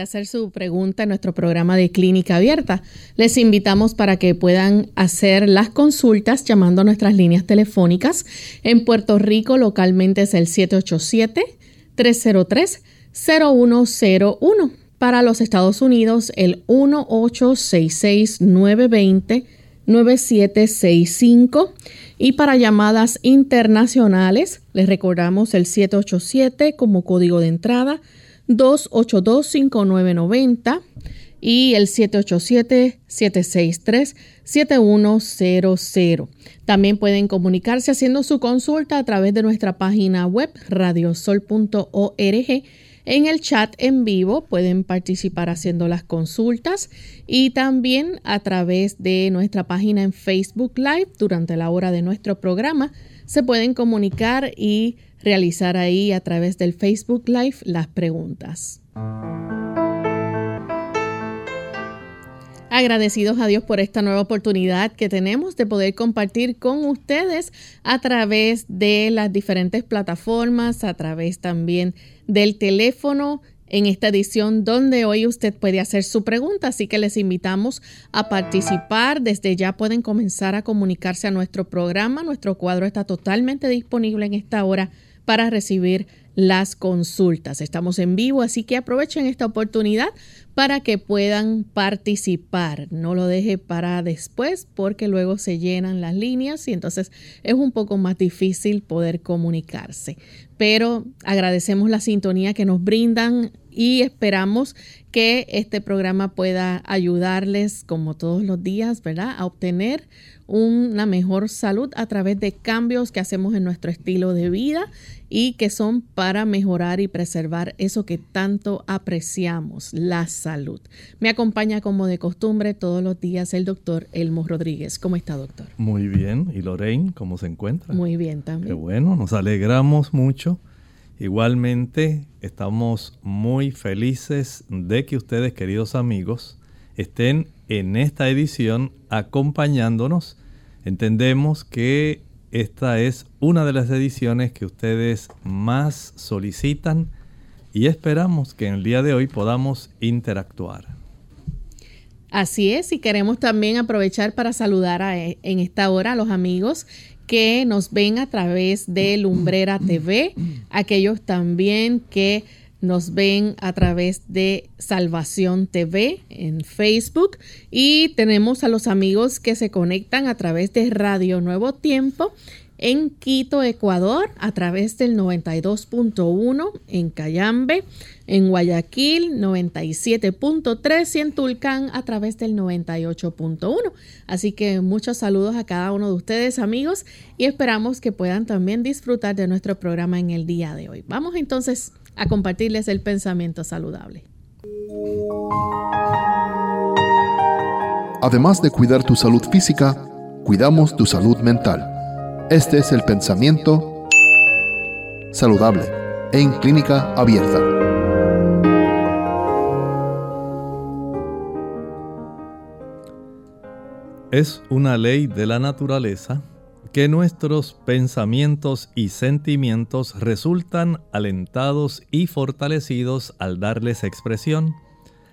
Hacer su pregunta en nuestro programa de clínica abierta. Les invitamos para que puedan hacer las consultas llamando a nuestras líneas telefónicas. En Puerto Rico localmente es el 787-303-0101. Para los Estados Unidos el 1866-920-9765. Y para llamadas internacionales les recordamos el 787 como código de entrada 282-5990 y el 787-763-7100. También pueden comunicarse haciendo su consulta a través de nuestra página web radiosol.org. En el chat en vivo pueden participar haciendo las consultas y también a través de nuestra página en Facebook Live durante la hora de nuestro programa se pueden comunicar y realizar ahí a través del Facebook Live las preguntas. Agradecidos a Dios por esta nueva oportunidad que tenemos de poder compartir con ustedes a través de las diferentes plataformas, a través también del teléfono en esta edición donde hoy usted puede hacer su pregunta, así que les invitamos a participar. Desde ya pueden comenzar a comunicarse a nuestro programa. Nuestro cuadro está totalmente disponible en esta hora para recibir las consultas. Estamos en vivo, así que aprovechen esta oportunidad para que puedan participar. No lo deje para después porque luego se llenan las líneas y entonces es un poco más difícil poder comunicarse. Pero agradecemos la sintonía que nos brindan y esperamos que este programa pueda ayudarles como todos los días, ¿verdad? A obtener una mejor salud a través de cambios que hacemos en nuestro estilo de vida y que son para mejorar y preservar eso que tanto apreciamos, la salud. Me acompaña como de costumbre todos los días el doctor Elmo Rodríguez. ¿Cómo está, doctor? Muy bien. ¿Y Lorraine, cómo se encuentra? Muy bien también. Qué bueno, nos alegramos mucho. Igualmente, estamos muy felices de que ustedes, queridos amigos, estén en esta edición acompañándonos. Entendemos que esta es una de las ediciones que ustedes más solicitan y esperamos que en el día de hoy podamos interactuar. Así es, y queremos también aprovechar para saludar en esta hora a los amigos que nos ven a través de Lumbrera TV, aquellos también que nos ven a través de Salvación TV en Facebook y tenemos a los amigos que se conectan a través de Radio Nuevo Tiempo en Quito, Ecuador, a través del 92.1, en Cayambe, en Guayaquil, 97.3 y en Tulcán a través del 98.1. Así que muchos saludos a cada uno de ustedes, amigos, y esperamos que puedan también disfrutar de nuestro programa en el día de hoy. Vamos entonces a compartirles el pensamiento saludable. Además de cuidar tu salud física, cuidamos tu salud mental. Este es el pensamiento saludable en clínica abierta. Es una ley de la naturaleza que nuestros pensamientos y sentimientos resultan alentados y fortalecidos al darles expresión.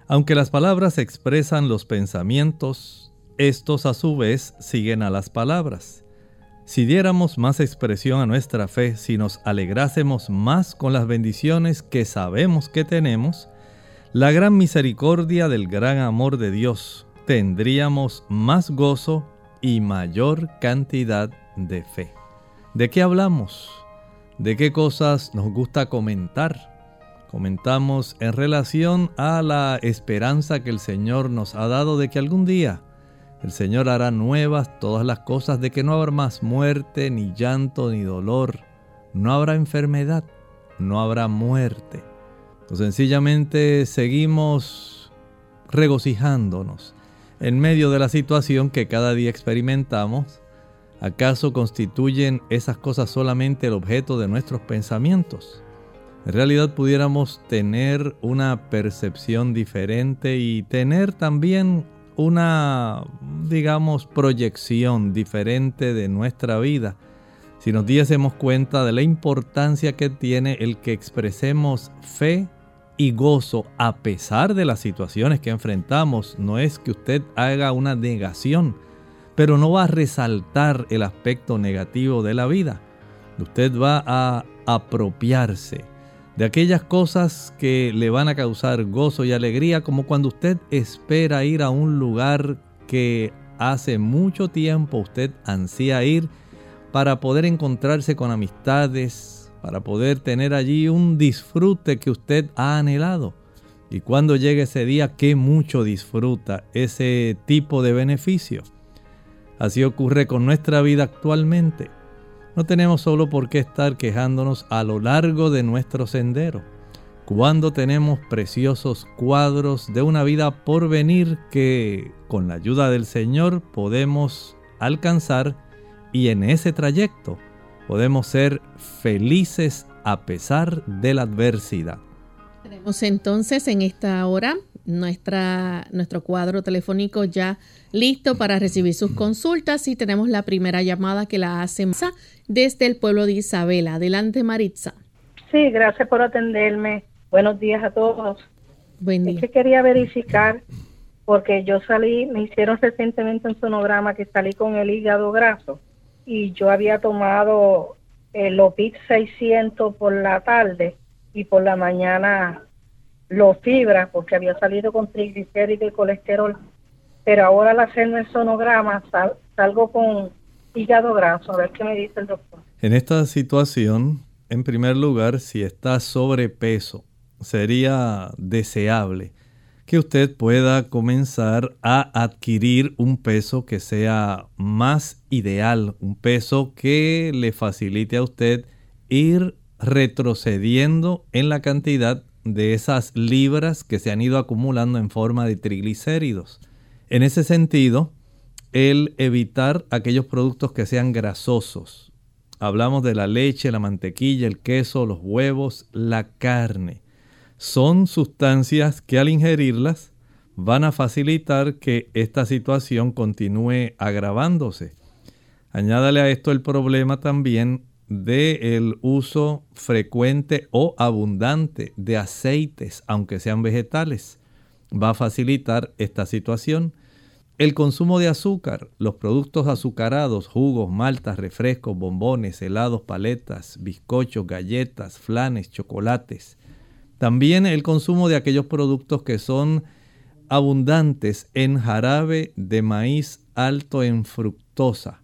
Aunque las palabras expresan los pensamientos, estos a su vez siguen a las palabras. Si diéramos más expresión a nuestra fe, si nos alegrásemos más con las bendiciones que sabemos que tenemos, la gran misericordia del gran amor de Dios, tendríamos más gozo y mayor cantidad de fe. ¿De qué hablamos? ¿De qué cosas nos gusta comentar? Comentamos en relación a la esperanza que el Señor nos ha dado de que algún día el Señor hará nuevas todas las cosas, de que no habrá más muerte, ni llanto, ni dolor, no habrá enfermedad, no habrá muerte. Sencillamente seguimos regocijándonos en medio de la situación que cada día experimentamos. ¿Acaso constituyen esas cosas solamente el objeto de nuestros pensamientos? En realidad pudiéramos tener una percepción diferente y tener también una, digamos, proyección diferente de nuestra vida si nos diésemos cuenta de la importancia que tiene el que expresemos fe y gozo a pesar de las situaciones que enfrentamos. No es que usted haga una negación, pero no va a resaltar el aspecto negativo de la vida. Usted va a apropiarse de aquellas cosas que le van a causar gozo y alegría, como cuando usted espera ir a un lugar que hace mucho tiempo usted ansía ir para poder encontrarse con amistades, para poder tener allí un disfrute que usted ha anhelado. Y cuando llegue ese día, qué mucho disfruta ese tipo de beneficio. Así ocurre con nuestra vida actualmente. No tenemos solo por qué estar quejándonos a lo largo de nuestro sendero, cuando tenemos preciosos cuadros de una vida por venir que con la ayuda del Señor podemos alcanzar y en ese trayecto podemos ser felices a pesar de la adversidad. Tenemos entonces en esta hora nuestra, nuestro cuadro telefónico ya listo para recibir sus consultas y tenemos la primera llamada que la hace desde el pueblo de Isabela. Adelante Maritza. Sí, gracias por atenderme. Buenos días a todos. Buen día. Es que quería verificar porque yo salí, me hicieron recientemente un sonograma que salí con el hígado graso y yo había tomado el OPIT 600 por la tarde y por la mañana los fibra porque había salido con triglicéridos y colesterol, pero ahora al hacerme el sonograma salgo con hígado graso, a ver qué me dice el doctor. En esta situación, en primer lugar, si está sobrepeso, sería deseable que usted pueda comenzar a adquirir un peso que sea más ideal, un peso que le facilite a usted ir retrocediendo en la cantidad de esas libras que se han ido acumulando en forma de triglicéridos. En ese sentido, el evitar aquellos productos que sean grasosos. Hablamos de la leche, la mantequilla, el queso, los huevos, la carne. Son sustancias que al ingerirlas van a facilitar que esta situación continúe agravándose. Añádale a esto el problema también del uso frecuente o abundante de aceites, aunque sean vegetales. Va a facilitar esta situación. El consumo de azúcar, los productos azucarados, jugos, maltas, refrescos, bombones, helados, paletas, bizcochos, galletas, flanes, chocolates. También el consumo de aquellos productos que son abundantes en jarabe de maíz alto en fructosa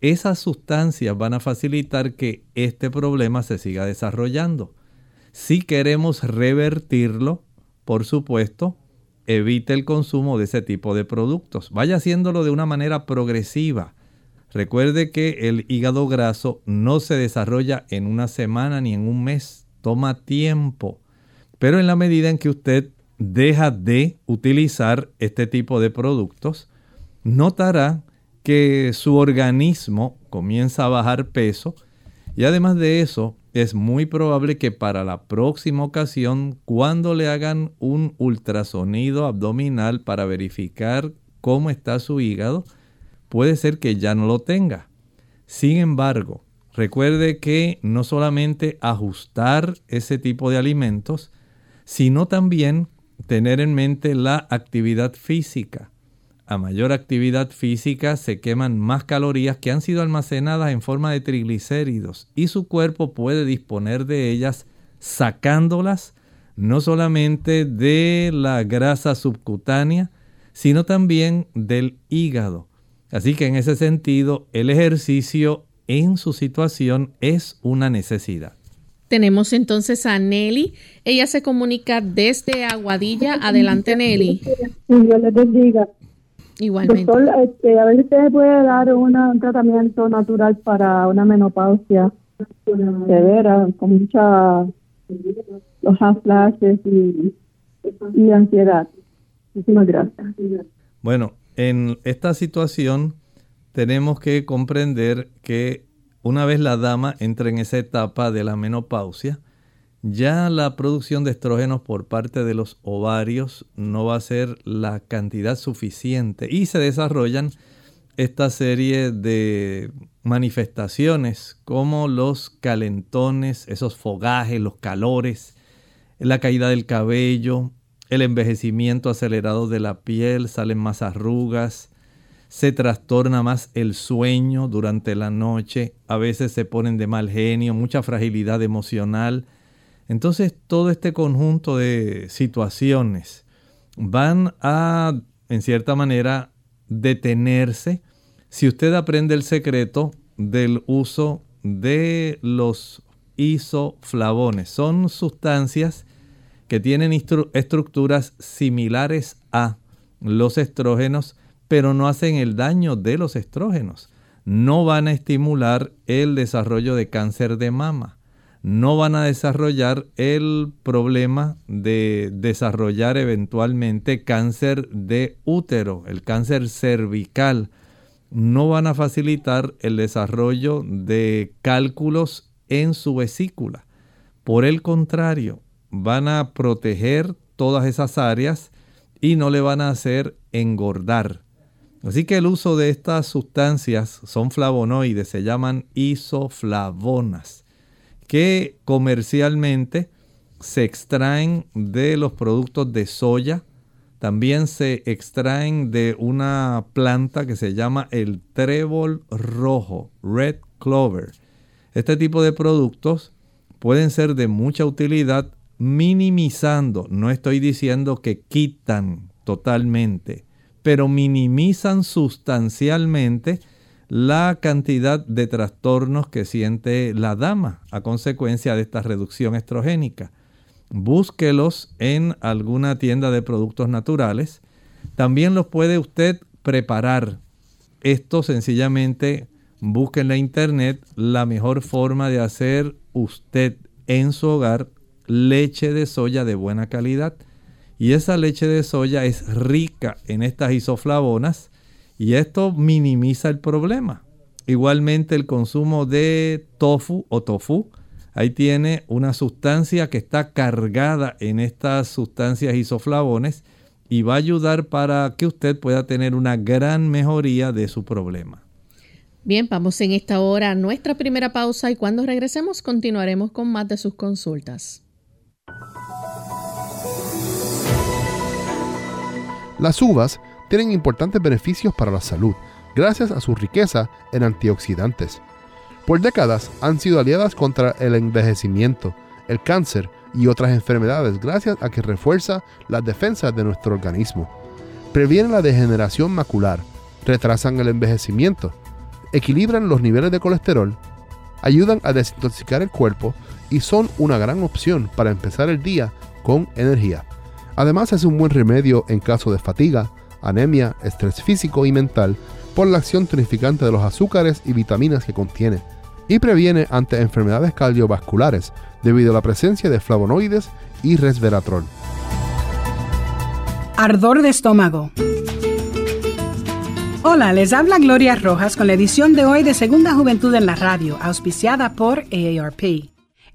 esas sustancias van a facilitar que este problema se siga desarrollando. Si queremos revertirlo, por supuesto, evite el consumo de ese tipo de productos. Vaya haciéndolo de una manera progresiva. Recuerde que el hígado graso no se desarrolla en una semana ni en un mes, toma tiempo. Pero en la medida en que usted deja de utilizar este tipo de productos, notará que su organismo comienza a bajar peso y además de eso es muy probable que para la próxima ocasión cuando le hagan un ultrasonido abdominal para verificar cómo está su hígado, puede ser que ya no lo tenga. Sin embargo, recuerde que no solamente ajustar ese tipo de alimentos, sino también tener en mente la actividad física a mayor actividad física se queman más calorías que han sido almacenadas en forma de triglicéridos y su cuerpo puede disponer de ellas sacándolas no solamente de la grasa subcutánea, sino también del hígado. Así que en ese sentido, el ejercicio en su situación es una necesidad. Tenemos entonces a Nelly. Ella se comunica desde Aguadilla. Adelante, Nelly. Dios les bendiga. Igualmente. Doctor, este, a ver si usted puede dar un tratamiento natural para una menopausia severa, con mucha los flashes y, y ansiedad. Muchísimas gracias. Bueno, en esta situación tenemos que comprender que una vez la dama entra en esa etapa de la menopausia, ya la producción de estrógenos por parte de los ovarios no va a ser la cantidad suficiente. Y se desarrollan esta serie de manifestaciones como los calentones, esos fogajes, los calores, la caída del cabello, el envejecimiento acelerado de la piel, salen más arrugas, se trastorna más el sueño durante la noche, a veces se ponen de mal genio, mucha fragilidad emocional. Entonces todo este conjunto de situaciones van a, en cierta manera, detenerse si usted aprende el secreto del uso de los isoflavones. Son sustancias que tienen estructuras similares a los estrógenos, pero no hacen el daño de los estrógenos. No van a estimular el desarrollo de cáncer de mama. No van a desarrollar el problema de desarrollar eventualmente cáncer de útero, el cáncer cervical. No van a facilitar el desarrollo de cálculos en su vesícula. Por el contrario, van a proteger todas esas áreas y no le van a hacer engordar. Así que el uso de estas sustancias son flavonoides, se llaman isoflavonas, que comercialmente se extraen de los productos de soya, también se extraen de una planta que se llama el trébol rojo, red clover. Este tipo de productos pueden ser de mucha utilidad minimizando, no estoy diciendo que quitan totalmente, pero minimizan sustancialmente la cantidad de trastornos que siente la dama a consecuencia de esta reducción estrogénica. Búsquelos en alguna tienda de productos naturales. También los puede usted preparar. Esto sencillamente busque en la internet la mejor forma de hacer usted en su hogar leche de soya de buena calidad. Y esa leche de soya es rica en estas isoflavonas y esto minimiza el problema. Igualmente el consumo de tofu o tofu, ahí tiene una sustancia que está cargada en estas sustancias isoflavones y va a ayudar para que usted pueda tener una gran mejoría de su problema. Bien, vamos en esta hora a nuestra primera pausa y cuando regresemos continuaremos con más de sus consultas. Las uvas tienen importantes beneficios para la salud gracias a su riqueza en antioxidantes. Por décadas han sido aliadas contra el envejecimiento, el cáncer y otras enfermedades gracias a que refuerza las defensas de nuestro organismo. Previenen la degeneración macular, retrasan el envejecimiento, equilibran los niveles de colesterol, ayudan a desintoxicar el cuerpo y son una gran opción para empezar el día con energía. Además es un buen remedio en caso de fatiga, anemia, estrés físico y mental por la acción tonificante de los azúcares y vitaminas que contiene, y previene ante enfermedades cardiovasculares debido a la presencia de flavonoides y resveratrol. Ardor de estómago. Hola, les habla Gloria Rojas con la edición de hoy de Segunda Juventud en la Radio, auspiciada por AARP.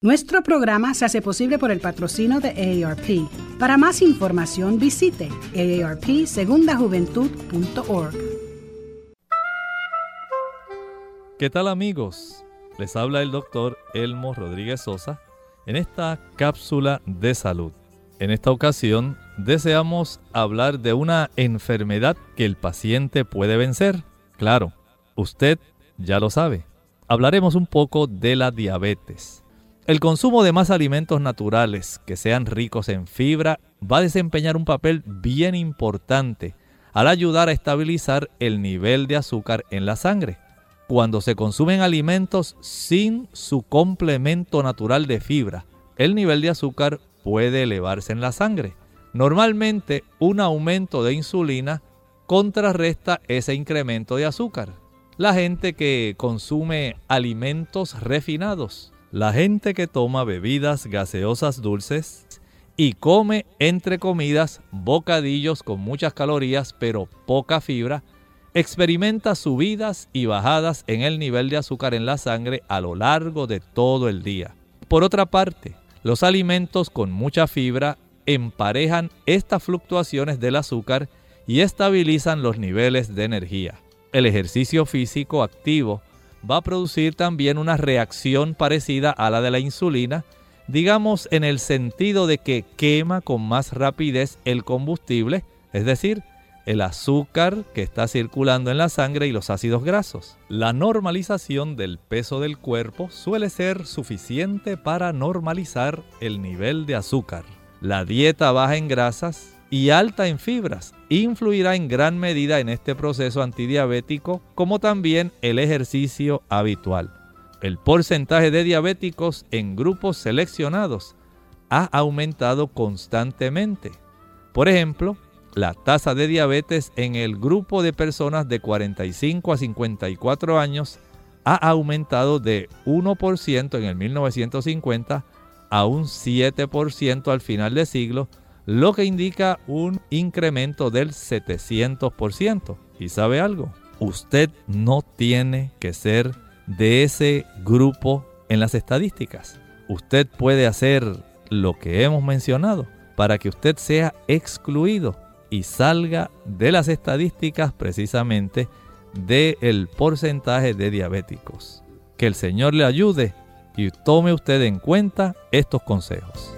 Nuestro programa se hace posible por el patrocino de AARP. Para más información visite aarpsegundajuventud.org. ¿Qué tal amigos? Les habla el doctor Elmo Rodríguez Sosa en esta cápsula de salud. En esta ocasión deseamos hablar de una enfermedad que el paciente puede vencer. Claro, usted ya lo sabe. Hablaremos un poco de la diabetes. El consumo de más alimentos naturales que sean ricos en fibra va a desempeñar un papel bien importante al ayudar a estabilizar el nivel de azúcar en la sangre. Cuando se consumen alimentos sin su complemento natural de fibra, el nivel de azúcar puede elevarse en la sangre. Normalmente un aumento de insulina contrarresta ese incremento de azúcar. La gente que consume alimentos refinados, la gente que toma bebidas gaseosas dulces y come entre comidas bocadillos con muchas calorías pero poca fibra, experimenta subidas y bajadas en el nivel de azúcar en la sangre a lo largo de todo el día. Por otra parte, los alimentos con mucha fibra emparejan estas fluctuaciones del azúcar y estabilizan los niveles de energía. El ejercicio físico activo va a producir también una reacción parecida a la de la insulina, digamos en el sentido de que quema con más rapidez el combustible, es decir, el azúcar que está circulando en la sangre y los ácidos grasos. La normalización del peso del cuerpo suele ser suficiente para normalizar el nivel de azúcar. La dieta baja en grasas y alta en fibras influirá en gran medida en este proceso antidiabético como también el ejercicio habitual. El porcentaje de diabéticos en grupos seleccionados ha aumentado constantemente. Por ejemplo, la tasa de diabetes en el grupo de personas de 45 a 54 años ha aumentado de 1% en el 1950 a un 7% al final del siglo lo que indica un incremento del 700%. ¿Y sabe algo? Usted no tiene que ser de ese grupo en las estadísticas. Usted puede hacer lo que hemos mencionado para que usted sea excluido y salga de las estadísticas precisamente del porcentaje de diabéticos. Que el Señor le ayude y tome usted en cuenta estos consejos.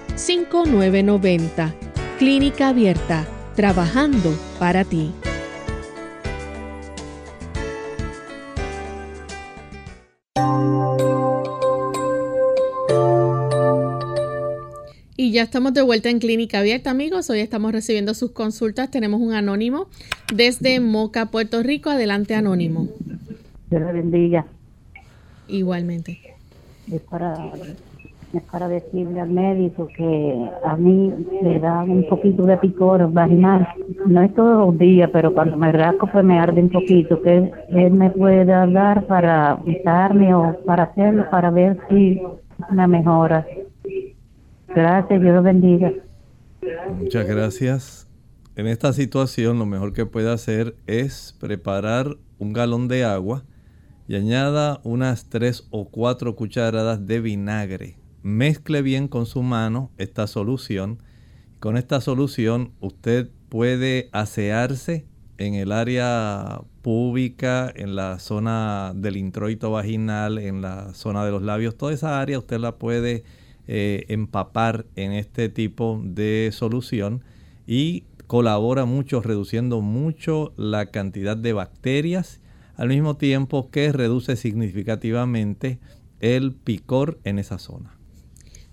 5990. Clínica Abierta, trabajando para ti. Y ya estamos de vuelta en Clínica Abierta, amigos. Hoy estamos recibiendo sus consultas. Tenemos un anónimo desde Moca, Puerto Rico. Adelante, anónimo. Dios le bendiga. Igualmente. Es para es para decirle al médico que a mí me da un poquito de picor vaginal. No es todos los días, pero cuando me rasco pues me arde un poquito. Que él me puede dar para usarme o para hacerlo, para ver si me mejora. Gracias, Dios lo bendiga. Muchas gracias. En esta situación lo mejor que puede hacer es preparar un galón de agua y añada unas tres o cuatro cucharadas de vinagre mezcle bien con su mano esta solución. Con esta solución usted puede asearse en el área púbica, en la zona del introito vaginal, en la zona de los labios, toda esa área usted la puede eh, empapar en este tipo de solución y colabora mucho reduciendo mucho la cantidad de bacterias al mismo tiempo que reduce significativamente el picor en esa zona.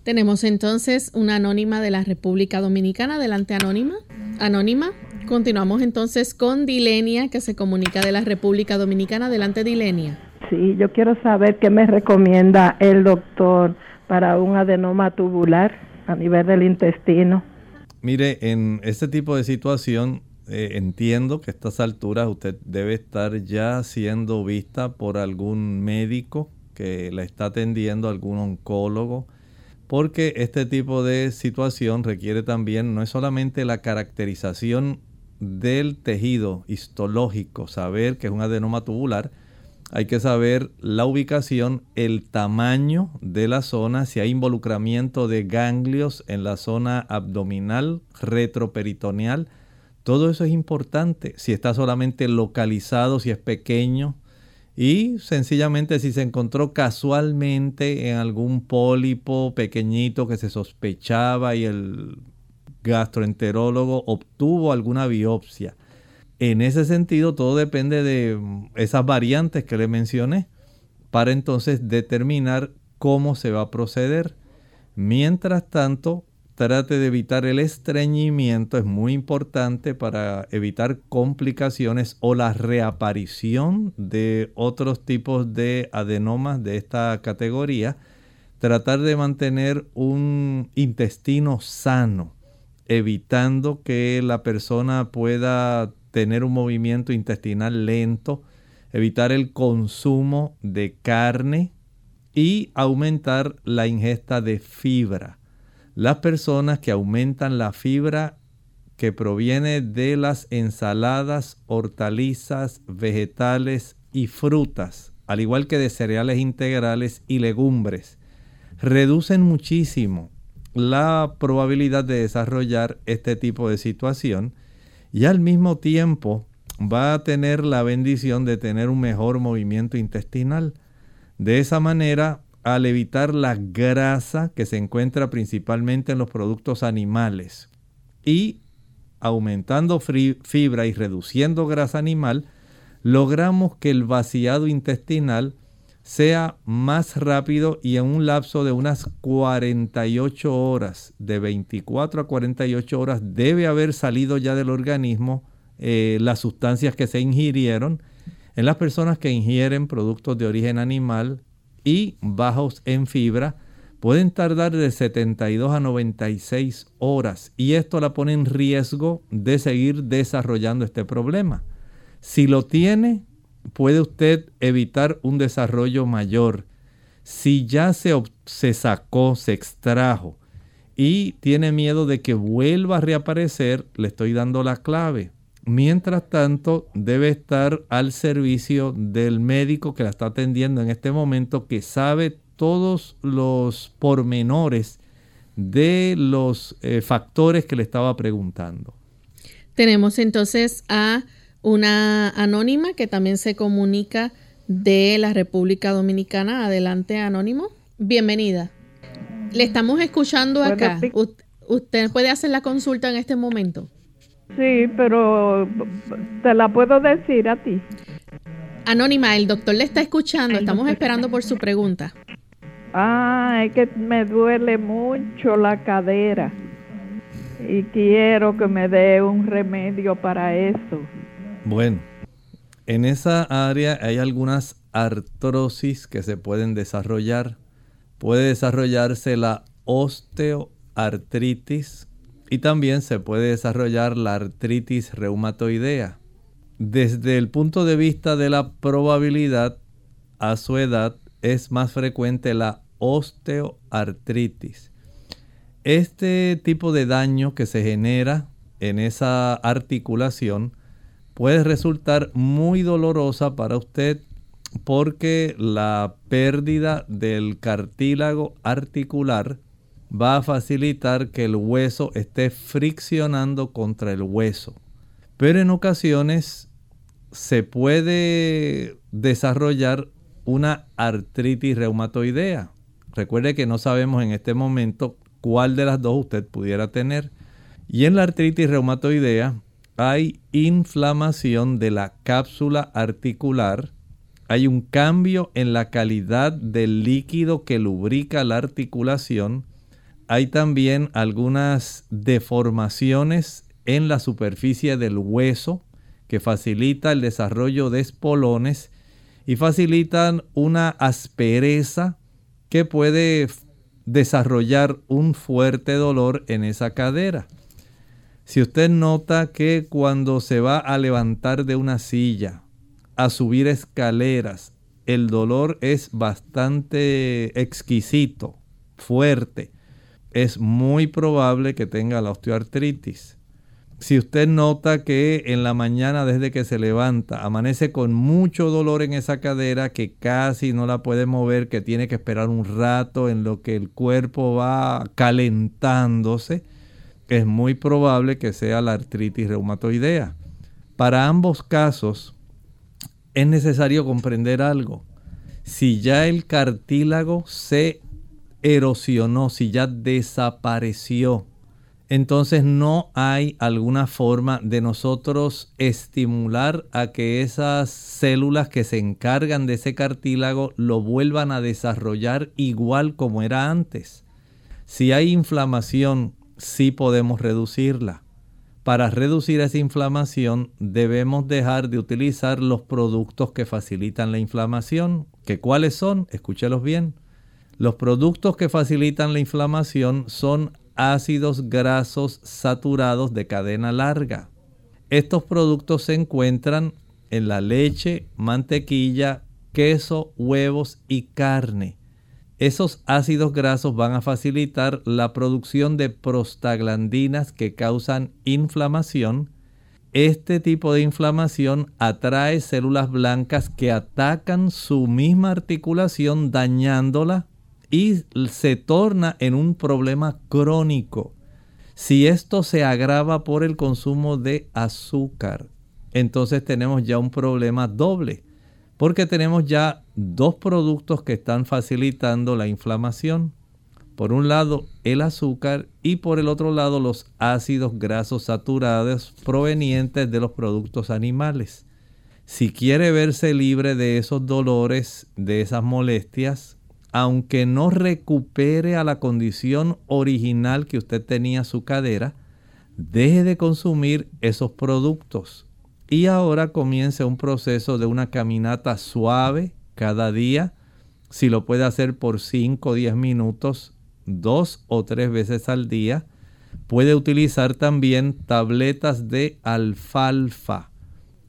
Tenemos entonces una anónima de la República Dominicana. Adelante, anónima. Anónima. Continuamos entonces con Dilenia, que se comunica de la República Dominicana. Adelante, Dilenia. Sí, yo quiero saber qué me recomienda el doctor para un adenoma tubular a nivel del intestino. Mire, en este tipo de situación eh, entiendo que a estas alturas usted debe estar ya siendo vista por algún médico que la está atendiendo, algún oncólogo, porque este tipo de situación requiere también no es solamente la caracterización del tejido histológico, saber que es un adenoma tubular, hay que saber la ubicación, el tamaño de la zona, si hay involucramiento de ganglios en la zona abdominal, retroperitoneal. Todo eso es importante. Si está solamente localizado, si es pequeño. Y sencillamente si se encontró casualmente en algún pólipo pequeñito que se sospechaba y el gastroenterólogo obtuvo alguna biopsia en ese sentido, todo depende de esas variantes que le mencioné para entonces determinar cómo se va a proceder. Mientras tanto, trate de evitar el estreñimiento, es muy importante para evitar complicaciones o la reaparición de otros tipos de adenomas de esta categoría. Tratar de mantener un intestino sano, evitando que la persona pueda tener un movimiento intestinal lento, evitar el consumo de carne y aumentar la ingesta de fibra. Las personas que aumentan la fibra que proviene de las ensaladas, hortalizas, vegetales y frutas, al igual que de cereales integrales y legumbres, reducen muchísimo la probabilidad de desarrollar este tipo de situación y al mismo tiempo va a tener la bendición de tener un mejor movimiento intestinal. De esa manera, al evitar la grasa que se encuentra principalmente en los productos animales y aumentando fibra y reduciendo grasa animal, logramos que el vaciado intestinal sea más rápido y en un lapso de unas 48 horas, de 24 a 48 horas, debe haber salido ya del organismo eh, las sustancias que se ingirieron. En las personas que ingieren productos de origen animal y bajos en fibra, pueden tardar de 72 a 96 horas y esto la pone en riesgo de seguir desarrollando este problema. Si lo tiene, puede usted evitar un desarrollo mayor. Si ya se, se sacó, se extrajo y tiene miedo de que vuelva a reaparecer, le estoy dando la clave. Mientras tanto, debe estar al servicio del médico que la está atendiendo en este momento, que sabe todos los pormenores de los eh, factores que le estaba preguntando. Tenemos entonces a una anónima que también se comunica de la República Dominicana. Adelante, anónimo. Bienvenida. Le estamos escuchando acá. ¿Usted puede hacer la consulta en este momento? Sí, pero te la puedo decir a ti. Anónima, el doctor le está escuchando. Estamos esperando por su pregunta. Ah, es que me duele mucho la cadera y quiero que me dé un remedio para eso. Bueno, en esa área hay algunas artrosis que se pueden desarrollar. Puede desarrollarse la osteoartritis y también se puede desarrollar la artritis reumatoidea. Desde el punto de vista de la probabilidad, a su edad es más frecuente la osteoartritis. Este tipo de daño que se genera en esa articulación puede resultar muy dolorosa para usted porque la pérdida del cartílago articular va a facilitar que el hueso esté friccionando contra el hueso. Pero en ocasiones se puede desarrollar una artritis reumatoidea. Recuerde que no sabemos en este momento cuál de las dos usted pudiera tener. Y en la artritis reumatoidea hay inflamación de la cápsula articular, hay un cambio en la calidad del líquido que lubrica la articulación, hay también algunas deformaciones en la superficie del hueso que facilita el desarrollo de espolones y facilitan una aspereza que puede desarrollar un fuerte dolor en esa cadera. Si usted nota que cuando se va a levantar de una silla, a subir escaleras, el dolor es bastante exquisito, fuerte, es muy probable que tenga la osteoartritis. Si usted nota que en la mañana desde que se levanta amanece con mucho dolor en esa cadera, que casi no la puede mover, que tiene que esperar un rato en lo que el cuerpo va calentándose, es muy probable que sea la artritis reumatoidea. Para ambos casos es necesario comprender algo. Si ya el cartílago se erosionó, si ya desapareció, entonces no hay alguna forma de nosotros estimular a que esas células que se encargan de ese cartílago lo vuelvan a desarrollar igual como era antes. Si hay inflamación sí podemos reducirla. Para reducir esa inflamación debemos dejar de utilizar los productos que facilitan la inflamación. ¿Que cuáles son? Escúchelos bien. Los productos que facilitan la inflamación son ácidos grasos saturados de cadena larga. Estos productos se encuentran en la leche, mantequilla, queso, huevos y carne esos ácidos grasos van a facilitar la producción de prostaglandinas que causan inflamación. Este tipo de inflamación atrae células blancas que atacan su misma articulación dañándola y se torna en un problema crónico. Si esto se agrava por el consumo de azúcar, entonces tenemos ya un problema doble porque tenemos ya dos productos que están facilitando la inflamación. Por un lado el azúcar y por el otro lado los ácidos grasos saturados provenientes de los productos animales. Si quiere verse libre de esos dolores, de esas molestias, aunque no recupere a la condición original que usted tenía su cadera, deje de consumir esos productos y ahora comienza un proceso de una caminata suave cada día. Si lo puede hacer por 5 o 10 minutos, dos o tres veces al día. Puede utilizar también tabletas de alfalfa.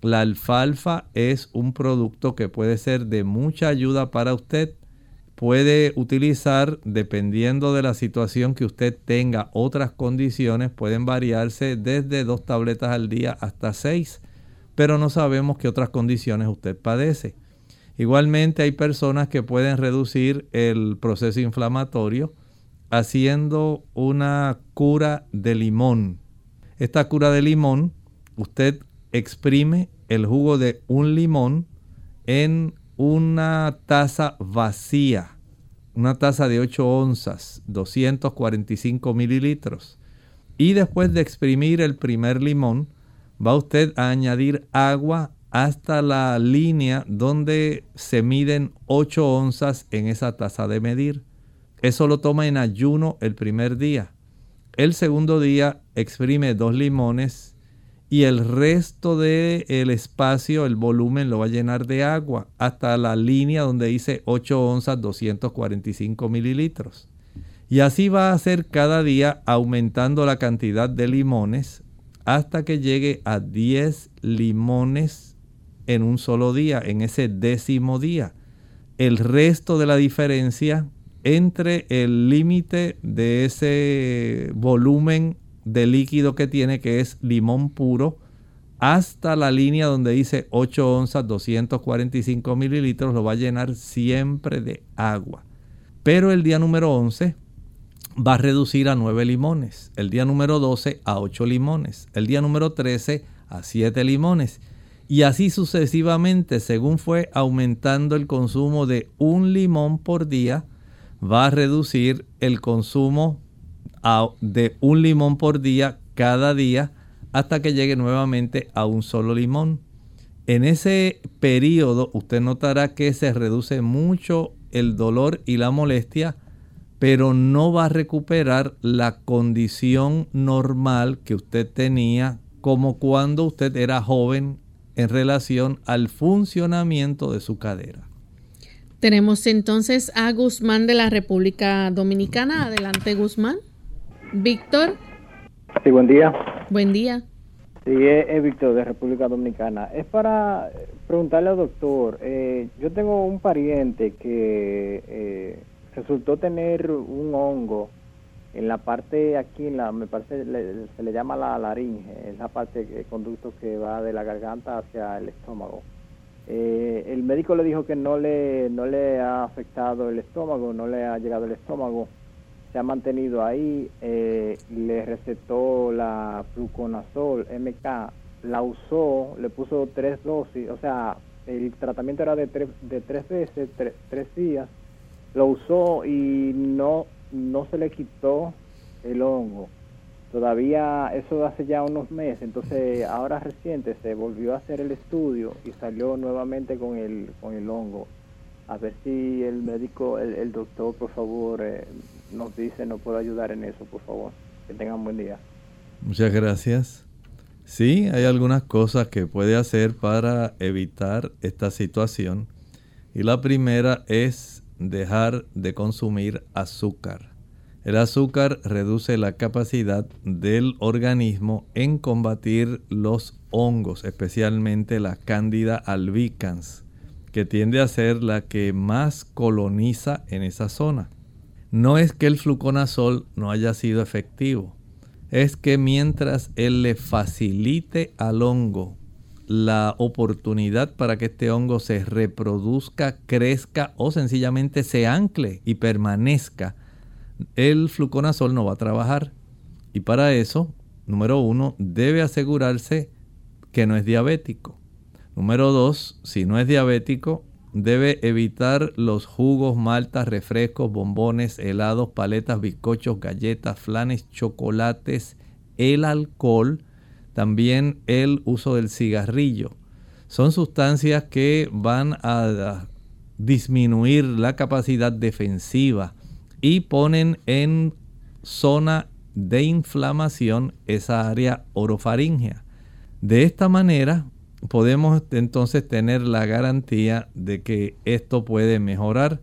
La alfalfa es un producto que puede ser de mucha ayuda para usted. Puede utilizar, dependiendo de la situación que usted tenga, otras condiciones pueden variarse desde dos tabletas al día hasta seis pero no sabemos qué otras condiciones usted padece. Igualmente hay personas que pueden reducir el proceso inflamatorio haciendo una cura de limón. Esta cura de limón, usted exprime el jugo de un limón en una taza vacía, una taza de 8 onzas, 245 mililitros. Y después de exprimir el primer limón, va usted a añadir agua hasta la línea donde se miden 8 onzas en esa taza de medir. Eso lo toma en ayuno el primer día. El segundo día exprime dos limones y el resto del el espacio, el volumen, lo va a llenar de agua hasta la línea donde dice 8 onzas 245 mililitros. Y así va a hacer cada día aumentando la cantidad de limones hasta que llegue a 10 limones en un solo día, en ese décimo día. El resto de la diferencia entre el límite de ese volumen de líquido que tiene, que es limón puro, hasta la línea donde dice 8 onzas, 245 mililitros, lo va a llenar siempre de agua. Pero el día número 11 va a reducir a 9 limones, el día número 12 a 8 limones, el día número 13 a 7 limones. Y así sucesivamente, según fue aumentando el consumo de un limón por día, va a reducir el consumo de un limón por día cada día hasta que llegue nuevamente a un solo limón. En ese periodo usted notará que se reduce mucho el dolor y la molestia, pero no va a recuperar la condición normal que usted tenía como cuando usted era joven en relación al funcionamiento de su cadera. Tenemos entonces a Guzmán de la República Dominicana. Adelante, Guzmán. Víctor. Sí, buen día. Buen día. Sí, es, Víctor de República Dominicana. Es para preguntarle al doctor, eh, yo tengo un pariente que eh, resultó tener un hongo en la parte aquí, en la, me parece, se le llama la laringe, es la parte, el conducto que va de la garganta hacia el estómago. Eh, el médico le dijo que no le, no le ha afectado el estómago, no le ha llegado el estómago se ha mantenido ahí, eh, le recetó la fluconazol MK, la usó, le puso tres dosis, o sea, el tratamiento era de tres, de tres veces, tres días, lo usó y no, no se le quitó el hongo. Todavía eso hace ya unos meses, entonces ahora reciente se volvió a hacer el estudio y salió nuevamente con el, con el hongo. A ver si el médico, el, doctor, por favor, eh, nos dice, nos puede ayudar en eso, por favor. Que tengan buen día. Muchas gracias. Sí, hay algunas cosas que puede hacer para evitar esta situación. Y la primera es dejar de consumir azúcar. El azúcar reduce la capacidad del organismo en combatir los hongos, especialmente la cándida albicans, que tiende a ser la que más coloniza en esa zona no es que el fluconazol no haya sido efectivo, es que mientras él le facilite al hongo la oportunidad para que este hongo se reproduzca, crezca o sencillamente se ancle y permanezca, el fluconazol no va a trabajar. Y para eso, número uno, debe asegurarse que no es diabético. Número dos, si no es diabético, debe evitar los jugos, maltas, refrescos, bombones, helados, paletas, bizcochos, galletas, flanes, chocolates, el alcohol, también el uso del cigarrillo. Son sustancias que van a disminuir la capacidad defensiva y ponen en zona de inflamación esa área orofaringea. De esta manera, podemos entonces tener la garantía de que esto puede mejorar.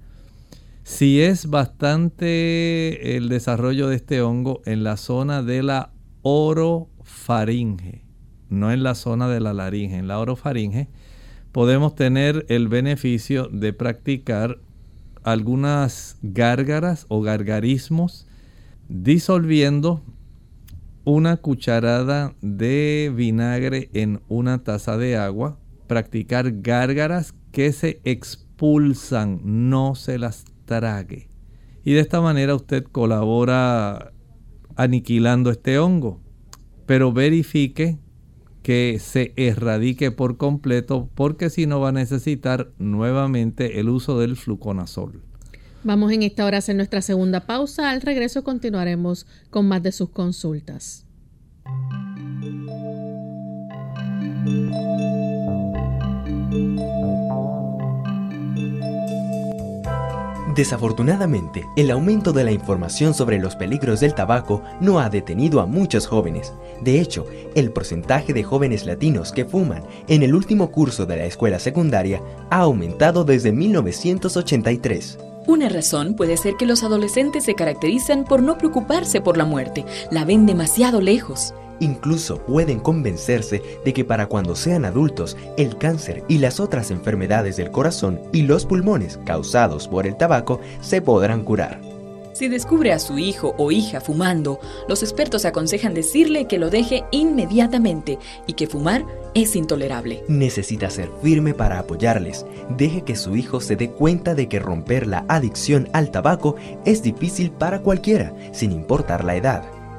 Si es bastante el desarrollo de este hongo en la zona de la orofaringe, no en la zona de la laringe, en la orofaringe, podemos tener el beneficio de practicar algunas gárgaras o gargarismos disolviendo una cucharada de vinagre en una taza de agua, practicar gárgaras que se expulsan, no se las trague. Y de esta manera usted colabora aniquilando este hongo, pero verifique que se erradique por completo porque si no va a necesitar nuevamente el uso del fluconazol. Vamos en esta hora a hacer nuestra segunda pausa. Al regreso continuaremos con más de sus consultas. Desafortunadamente, el aumento de la información sobre los peligros del tabaco no ha detenido a muchos jóvenes. De hecho, el porcentaje de jóvenes latinos que fuman en el último curso de la escuela secundaria ha aumentado desde 1983. Una razón puede ser que los adolescentes se caracterizan por no preocuparse por la muerte, la ven demasiado lejos. Incluso pueden convencerse de que para cuando sean adultos, el cáncer y las otras enfermedades del corazón y los pulmones causados por el tabaco se podrán curar. Si descubre a su hijo o hija fumando, los expertos aconsejan decirle que lo deje inmediatamente y que fumar es intolerable. Necesita ser firme para apoyarles. Deje que su hijo se dé cuenta de que romper la adicción al tabaco es difícil para cualquiera, sin importar la edad.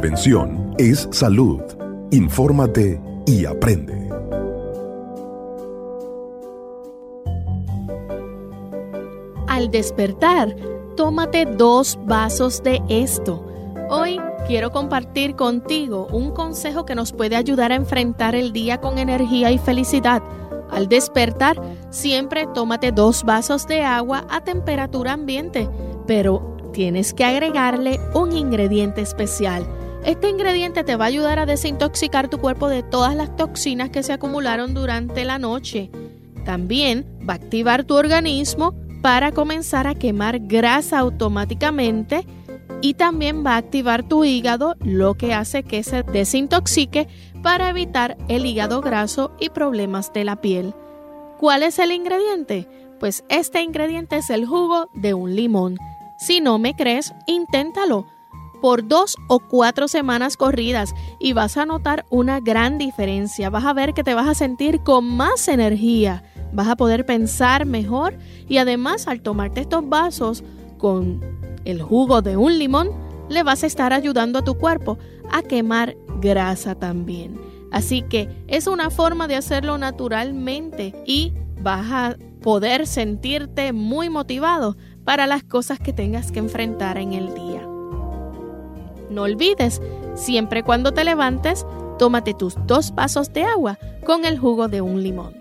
Prevención es salud. Infórmate y aprende. Al despertar, tómate dos vasos de esto. Hoy quiero compartir contigo un consejo que nos puede ayudar a enfrentar el día con energía y felicidad. Al despertar, siempre tómate dos vasos de agua a temperatura ambiente, pero tienes que agregarle un ingrediente especial. Este ingrediente te va a ayudar a desintoxicar tu cuerpo de todas las toxinas que se acumularon durante la noche. También va a activar tu organismo para comenzar a quemar grasa automáticamente y también va a activar tu hígado, lo que hace que se desintoxique para evitar el hígado graso y problemas de la piel. ¿Cuál es el ingrediente? Pues este ingrediente es el jugo de un limón. Si no me crees, inténtalo por dos o cuatro semanas corridas y vas a notar una gran diferencia. Vas a ver que te vas a sentir con más energía, vas a poder pensar mejor y además al tomarte estos vasos con el jugo de un limón, le vas a estar ayudando a tu cuerpo a quemar grasa también. Así que es una forma de hacerlo naturalmente y vas a poder sentirte muy motivado para las cosas que tengas que enfrentar en el día. No olvides, siempre cuando te levantes, tómate tus dos vasos de agua con el jugo de un limón.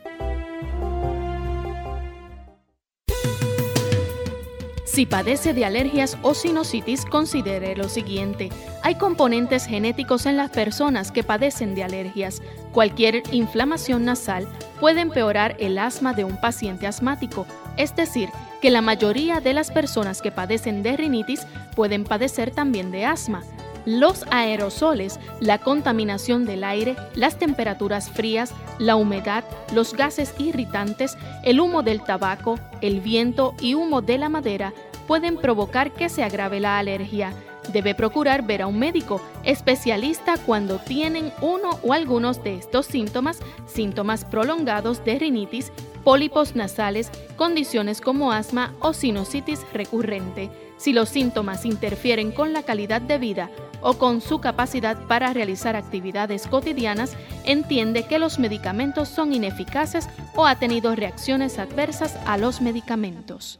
Si padece de alergias o sinusitis, considere lo siguiente. Hay componentes genéticos en las personas que padecen de alergias. Cualquier inflamación nasal puede empeorar el asma de un paciente asmático, es decir, que la mayoría de las personas que padecen de rinitis pueden padecer también de asma. Los aerosoles, la contaminación del aire, las temperaturas frías, la humedad, los gases irritantes, el humo del tabaco, el viento y humo de la madera pueden provocar que se agrave la alergia. Debe procurar ver a un médico especialista cuando tienen uno o algunos de estos síntomas, síntomas prolongados de rinitis, pólipos nasales, condiciones como asma o sinusitis recurrente. Si los síntomas interfieren con la calidad de vida o con su capacidad para realizar actividades cotidianas, entiende que los medicamentos son ineficaces o ha tenido reacciones adversas a los medicamentos.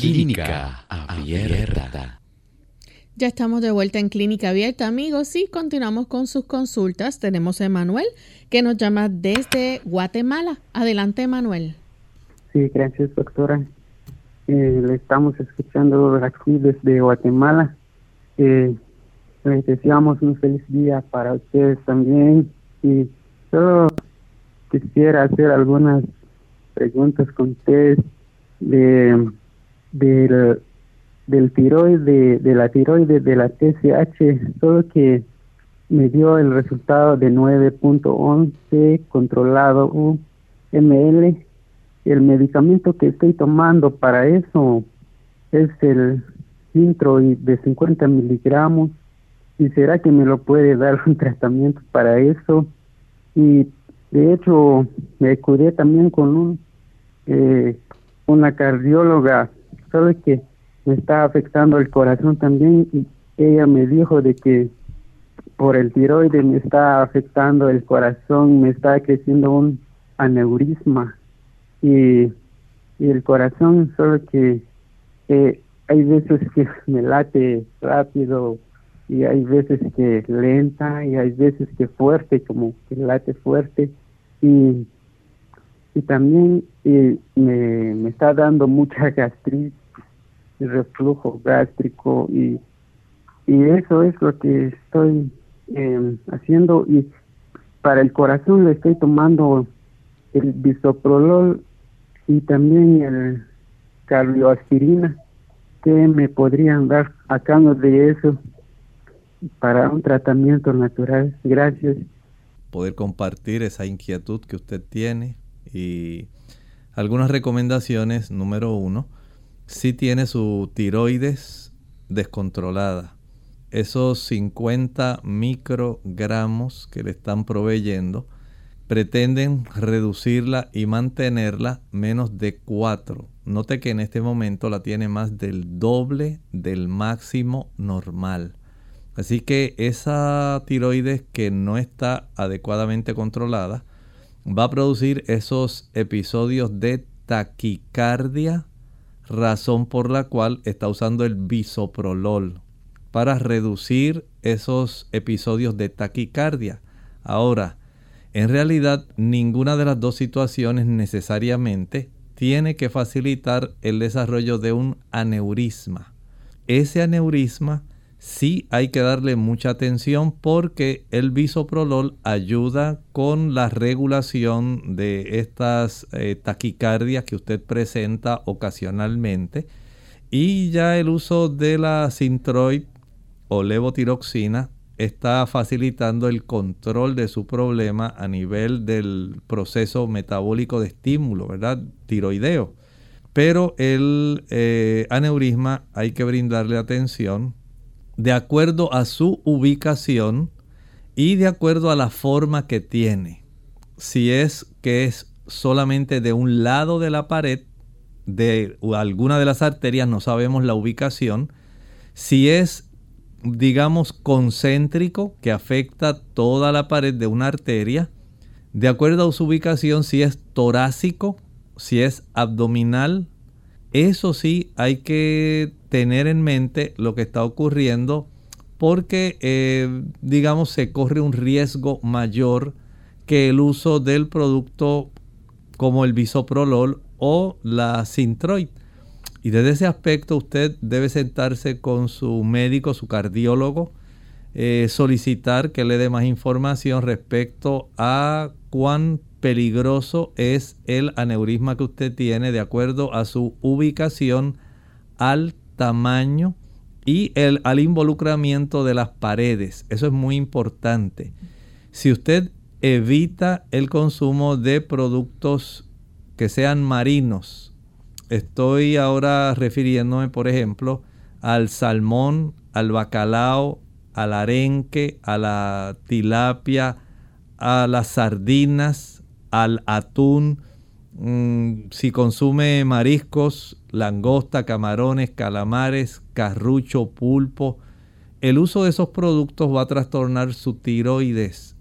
Clínica Abierta. Ya estamos de vuelta en Clínica Abierta, amigos, y continuamos con sus consultas. Tenemos a Emanuel, que nos llama desde Guatemala. Adelante, Emanuel. Sí, gracias, doctora. Eh, le estamos escuchando aquí desde Guatemala. Eh, les deseamos un feliz día para ustedes también. Y solo quisiera hacer algunas preguntas con ustedes de del, del tiroide, de la tiroide de la TSH, solo que me dio el resultado de 9.11 controlado UML. El medicamento que estoy tomando para eso es el Sintroid de 50 miligramos ¿Y será que me lo puede dar un tratamiento para eso? Y de hecho me curé también con un eh, una cardióloga, solo que me está afectando el corazón también y ella me dijo de que por el tiroides me está afectando el corazón, me está creciendo un aneurisma y, y el corazón solo que eh, hay veces que me late rápido y hay veces que lenta y hay veces que fuerte, como que late fuerte y, y también me, me está dando mucha gastritis, reflujo gástrico y, y eso es lo que estoy eh, haciendo y para el corazón le estoy tomando el bisoprolol y también el cardioaspirina que me podrían dar a cambio de eso para un tratamiento natural. Gracias. Poder compartir esa inquietud que usted tiene y algunas recomendaciones. Número uno, si tiene su tiroides descontrolada, esos 50 microgramos que le están proveyendo, pretenden reducirla y mantenerla menos de 4. Note que en este momento la tiene más del doble del máximo normal. Así que esa tiroides que no está adecuadamente controlada va a producir esos episodios de taquicardia, razón por la cual está usando el bisoprolol para reducir esos episodios de taquicardia. Ahora, en realidad ninguna de las dos situaciones necesariamente tiene que facilitar el desarrollo de un aneurisma. Ese aneurisma sí hay que darle mucha atención porque el bisoprolol ayuda con la regulación de estas eh, taquicardias que usted presenta ocasionalmente y ya el uso de la Sintroid o levotiroxina está facilitando el control de su problema a nivel del proceso metabólico de estímulo, ¿verdad? Tiroideo. Pero el eh, aneurisma hay que brindarle atención de acuerdo a su ubicación y de acuerdo a la forma que tiene. Si es que es solamente de un lado de la pared, de alguna de las arterias, no sabemos la ubicación. Si es digamos, concéntrico que afecta toda la pared de una arteria, de acuerdo a su ubicación, si es torácico, si es abdominal, eso sí hay que tener en mente lo que está ocurriendo porque, eh, digamos, se corre un riesgo mayor que el uso del producto como el bisoprolol o la Sintroid. Y desde ese aspecto usted debe sentarse con su médico, su cardiólogo, eh, solicitar que le dé más información respecto a cuán peligroso es el aneurisma que usted tiene de acuerdo a su ubicación, al tamaño y el, al involucramiento de las paredes. Eso es muy importante. Si usted evita el consumo de productos que sean marinos, Estoy ahora refiriéndome, por ejemplo, al salmón, al bacalao, al arenque, a la tilapia, a las sardinas, al atún. Mm, si consume mariscos, langosta, camarones, calamares, carrucho, pulpo, el uso de esos productos va a trastornar su tiroides.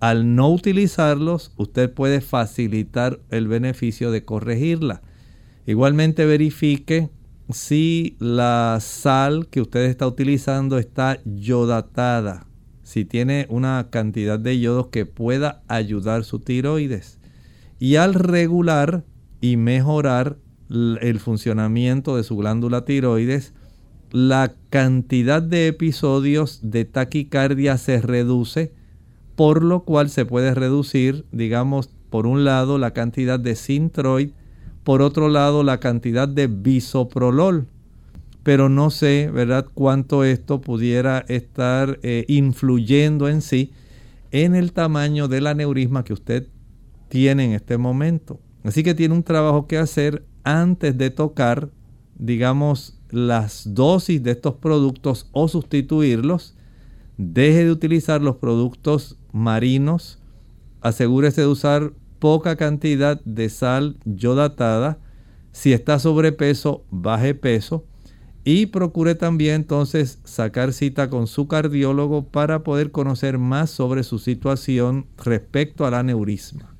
Al no utilizarlos, usted puede facilitar el beneficio de corregirla. Igualmente verifique si la sal que usted está utilizando está yodatada, si tiene una cantidad de yodos que pueda ayudar su tiroides. Y al regular y mejorar el funcionamiento de su glándula tiroides, la cantidad de episodios de taquicardia se reduce, por lo cual se puede reducir, digamos, por un lado, la cantidad de sintroid por otro lado, la cantidad de bisoprolol. Pero no sé, ¿verdad?, cuánto esto pudiera estar eh, influyendo en sí en el tamaño del aneurisma que usted tiene en este momento. Así que tiene un trabajo que hacer antes de tocar, digamos, las dosis de estos productos o sustituirlos. deje de utilizar los productos marinos, asegúrese de usar poca cantidad de sal yodatada. Si está sobrepeso, baje peso. Y procure también entonces sacar cita con su cardiólogo para poder conocer más sobre su situación respecto al aneurisma.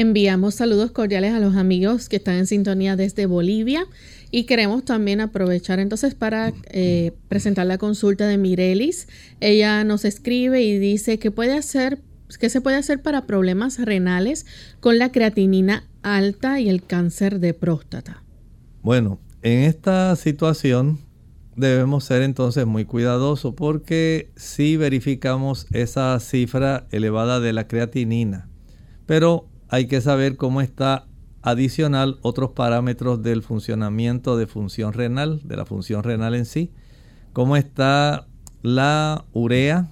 Enviamos saludos cordiales a los amigos que están en sintonía desde Bolivia y queremos también aprovechar entonces para eh, presentar la consulta de Mirelis. Ella nos escribe y dice que puede hacer ¿Qué se puede hacer para problemas renales con la creatinina alta y el cáncer de próstata? Bueno, en esta situación debemos ser entonces muy cuidadosos porque si verificamos esa cifra elevada de la creatinina, pero hay que saber cómo está adicional otros parámetros del funcionamiento de función renal, de la función renal en sí, cómo está la urea,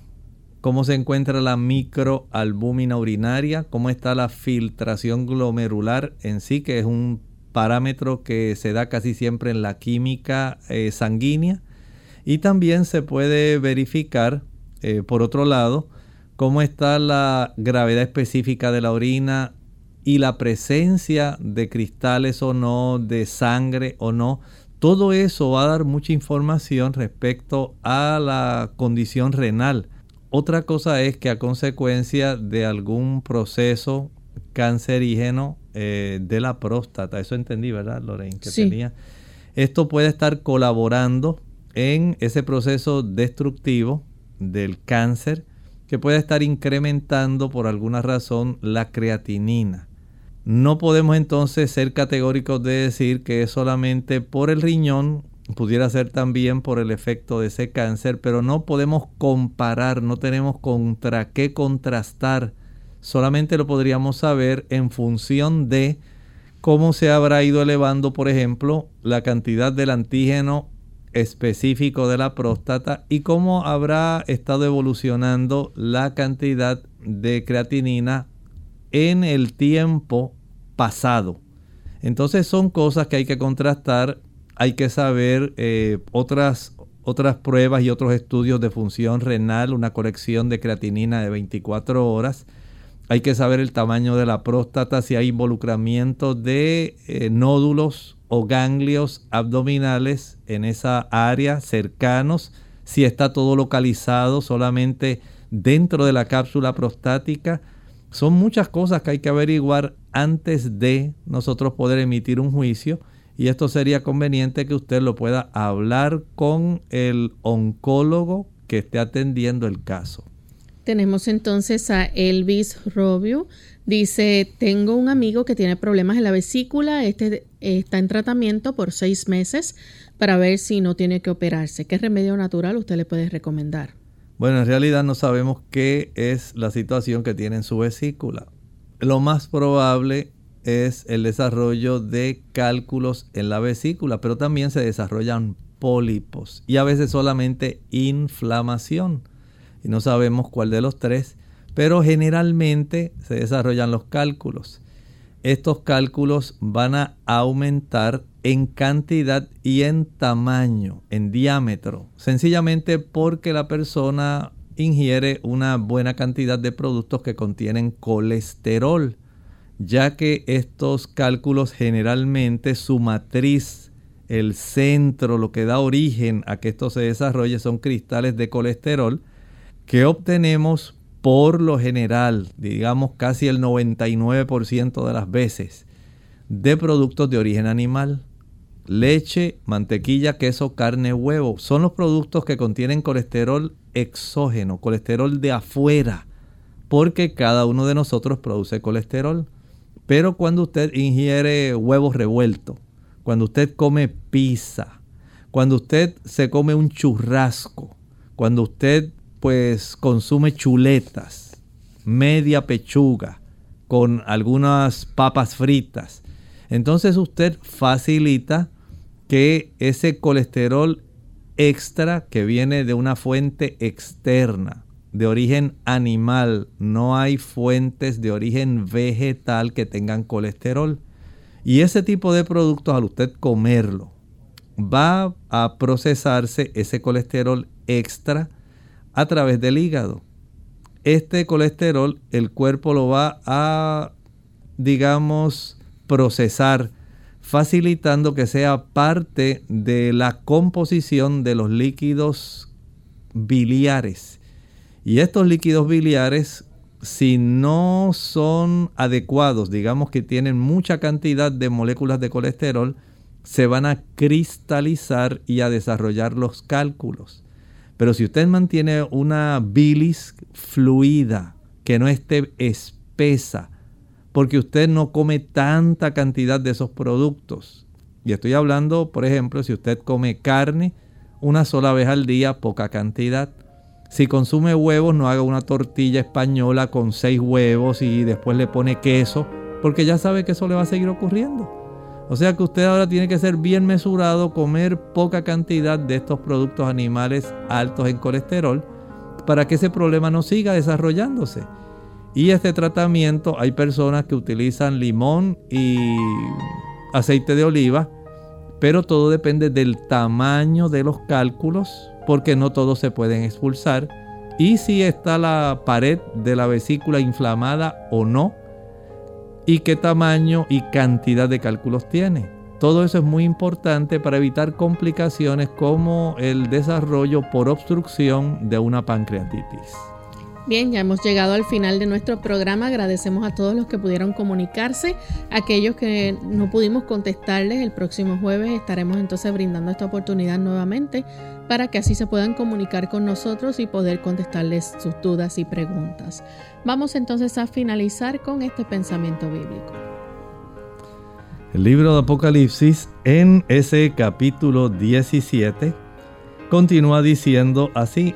cómo se encuentra la microalbúmina urinaria, cómo está la filtración glomerular en sí, que es un parámetro que se da casi siempre en la química eh, sanguínea. Y también se puede verificar, eh, por otro lado, cómo está la gravedad específica de la orina y la presencia de cristales o no, de sangre o no. Todo eso va a dar mucha información respecto a la condición renal. Otra cosa es que a consecuencia de algún proceso cancerígeno eh, de la próstata, eso entendí, ¿verdad, Lorraine? Que tenía. Esto puede estar colaborando en ese proceso destructivo del cáncer que puede estar incrementando por alguna razón la creatinina. No podemos entonces ser categóricos de decir que es solamente por el riñón pudiera ser también por el efecto de ese cáncer, pero no podemos comparar, no tenemos contra qué contrastar. Solamente lo podríamos saber en función de cómo se habrá ido elevando, por ejemplo, la cantidad del antígeno específico de la próstata y cómo habrá estado evolucionando la cantidad de creatinina en el tiempo pasado. Entonces son cosas que hay que contrastar hay que saber eh, otras, otras pruebas y otros estudios de función renal, una colección de creatinina de 24 horas. Hay que saber el tamaño de la próstata, si hay involucramiento de eh, nódulos o ganglios abdominales en esa área cercanos, si está todo localizado solamente dentro de la cápsula prostática. Son muchas cosas que hay que averiguar antes de nosotros poder emitir un juicio y esto sería conveniente que usted lo pueda hablar con el oncólogo que esté atendiendo el caso. Tenemos entonces a Elvis Robio. Dice, tengo un amigo que tiene problemas en la vesícula, este está en tratamiento por seis meses para ver si no tiene que operarse. ¿Qué remedio natural usted le puede recomendar? Bueno, en realidad no sabemos qué es la situación que tiene en su vesícula. Lo más probable es el desarrollo de cálculos en la vesícula, pero también se desarrollan pólipos y a veces solamente inflamación. Y no sabemos cuál de los tres, pero generalmente se desarrollan los cálculos. Estos cálculos van a aumentar en cantidad y en tamaño, en diámetro, sencillamente porque la persona ingiere una buena cantidad de productos que contienen colesterol ya que estos cálculos generalmente su matriz, el centro, lo que da origen a que esto se desarrolle son cristales de colesterol que obtenemos por lo general, digamos casi el 99% de las veces, de productos de origen animal. Leche, mantequilla, queso, carne, huevo. Son los productos que contienen colesterol exógeno, colesterol de afuera, porque cada uno de nosotros produce colesterol. Pero cuando usted ingiere huevos revueltos, cuando usted come pizza, cuando usted se come un churrasco, cuando usted pues consume chuletas, media pechuga con algunas papas fritas, entonces usted facilita que ese colesterol extra que viene de una fuente externa, de origen animal, no hay fuentes de origen vegetal que tengan colesterol. Y ese tipo de productos, al usted comerlo, va a procesarse ese colesterol extra a través del hígado. Este colesterol el cuerpo lo va a, digamos, procesar, facilitando que sea parte de la composición de los líquidos biliares. Y estos líquidos biliares, si no son adecuados, digamos que tienen mucha cantidad de moléculas de colesterol, se van a cristalizar y a desarrollar los cálculos. Pero si usted mantiene una bilis fluida, que no esté espesa, porque usted no come tanta cantidad de esos productos. Y estoy hablando, por ejemplo, si usted come carne una sola vez al día, poca cantidad. Si consume huevos, no haga una tortilla española con seis huevos y después le pone queso, porque ya sabe que eso le va a seguir ocurriendo. O sea que usted ahora tiene que ser bien mesurado, comer poca cantidad de estos productos animales altos en colesterol para que ese problema no siga desarrollándose. Y este tratamiento, hay personas que utilizan limón y aceite de oliva, pero todo depende del tamaño de los cálculos, porque no todos se pueden expulsar. Y si está la pared de la vesícula inflamada o no, y qué tamaño y cantidad de cálculos tiene. Todo eso es muy importante para evitar complicaciones como el desarrollo por obstrucción de una pancreatitis. Bien, ya hemos llegado al final de nuestro programa. Agradecemos a todos los que pudieron comunicarse. Aquellos que no pudimos contestarles, el próximo jueves estaremos entonces brindando esta oportunidad nuevamente para que así se puedan comunicar con nosotros y poder contestarles sus dudas y preguntas. Vamos entonces a finalizar con este pensamiento bíblico. El libro de Apocalipsis en ese capítulo 17 continúa diciendo así,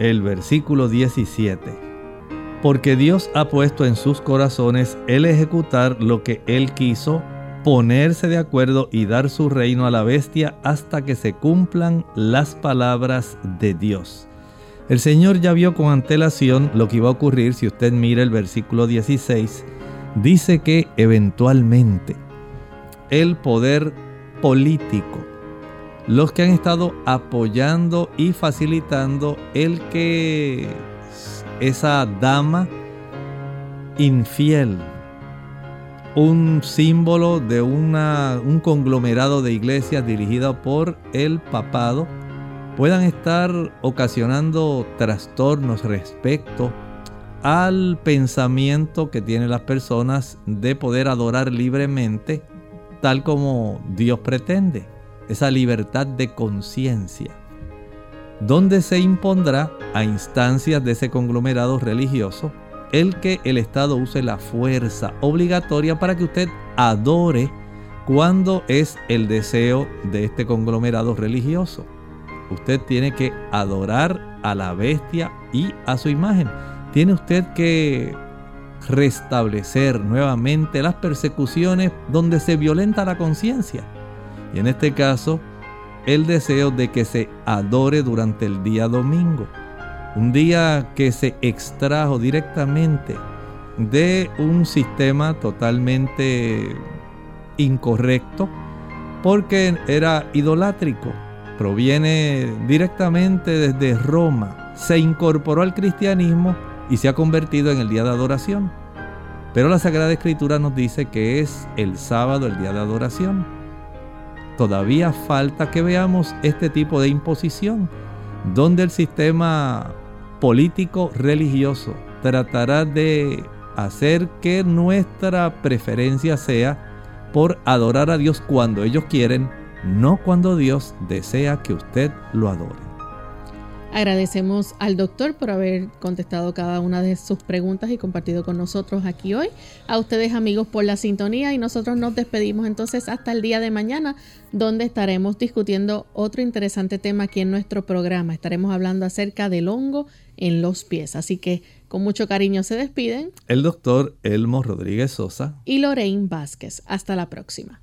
el versículo 17, porque Dios ha puesto en sus corazones el ejecutar lo que Él quiso, ponerse de acuerdo y dar su reino a la bestia hasta que se cumplan las palabras de Dios. El Señor ya vio con antelación lo que iba a ocurrir si usted mira el versículo 16. Dice que eventualmente el poder político, los que han estado apoyando y facilitando el que esa dama infiel, un símbolo de una, un conglomerado de iglesias dirigida por el papado, puedan estar ocasionando trastornos respecto al pensamiento que tienen las personas de poder adorar libremente tal como Dios pretende, esa libertad de conciencia, donde se impondrá a instancias de ese conglomerado religioso el que el Estado use la fuerza obligatoria para que usted adore cuando es el deseo de este conglomerado religioso usted tiene que adorar a la bestia y a su imagen. Tiene usted que restablecer nuevamente las persecuciones donde se violenta la conciencia. Y en este caso, el deseo de que se adore durante el día domingo. Un día que se extrajo directamente de un sistema totalmente incorrecto porque era idolátrico proviene directamente desde Roma, se incorporó al cristianismo y se ha convertido en el día de adoración. Pero la Sagrada Escritura nos dice que es el sábado el día de adoración. Todavía falta que veamos este tipo de imposición, donde el sistema político religioso tratará de hacer que nuestra preferencia sea por adorar a Dios cuando ellos quieren no cuando Dios desea que usted lo adore. Agradecemos al doctor por haber contestado cada una de sus preguntas y compartido con nosotros aquí hoy. A ustedes amigos por la sintonía y nosotros nos despedimos entonces hasta el día de mañana donde estaremos discutiendo otro interesante tema aquí en nuestro programa. Estaremos hablando acerca del hongo en los pies. Así que con mucho cariño se despiden. El doctor Elmo Rodríguez Sosa y Lorraine Vázquez. Hasta la próxima.